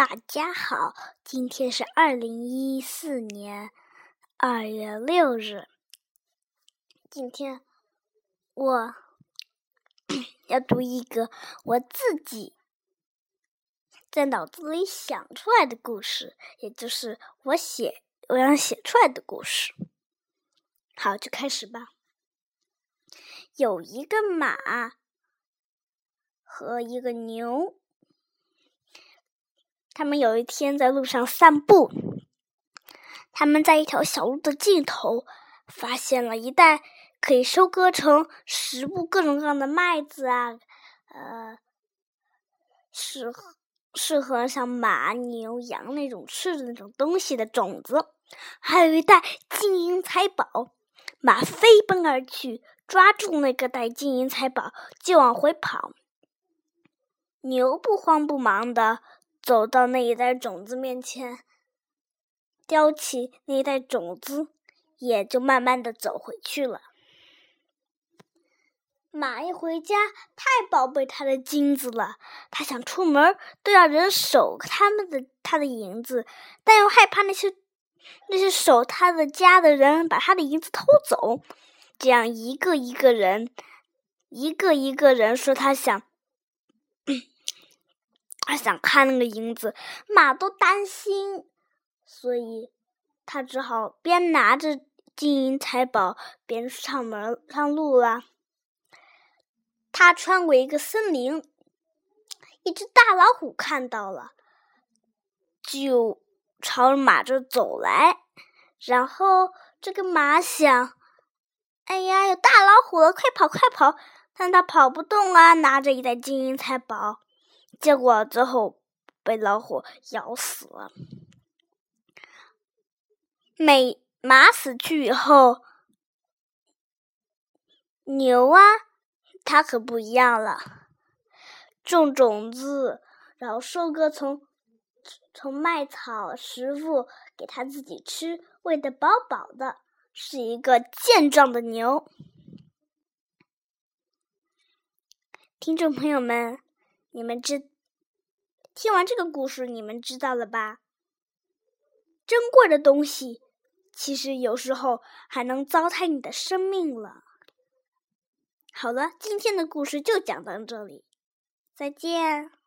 大家好，今天是二零一四年二月六日。今天我 要读一个我自己在脑子里想出来的故事，也就是我写我想写出来的故事。好，就开始吧。有一个马和一个牛。他们有一天在路上散步，他们在一条小路的尽头发现了一袋可以收割成食物、各种各样的麦子啊，呃，适合适合像马、牛、羊那种吃的那种东西的种子，还有一袋金银财宝。马飞奔而去，抓住那个袋金银财宝就往回跑。牛不慌不忙的。走到那一袋种子面前，叼起那一袋种子，也就慢慢的走回去了。马一回家，太宝贝他的金子了，他想出门都要人守他们的他的银子，但又害怕那些那些守他的家的人把他的银子偷走，这样一个一个人，一个一个人说他想。他想看那个银子，马都担心，所以他只好边拿着金银财宝边上门上路了。他穿过一个森林，一只大老虎看到了，就朝马这走来。然后这个马想：“哎呀，有大老虎了，快跑快跑！”但他跑不动啊，拿着一袋金银财宝。结果最后被老虎咬死了。美马死去以后，牛啊，它可不一样了。种种子，然后收割从从麦草食物给它自己吃，喂得饱饱的，是一个健壮的牛。听众朋友们。你们知听完这个故事，你们知道了吧？珍贵的东西，其实有时候还能糟蹋你的生命了。好了，今天的故事就讲到这里，再见。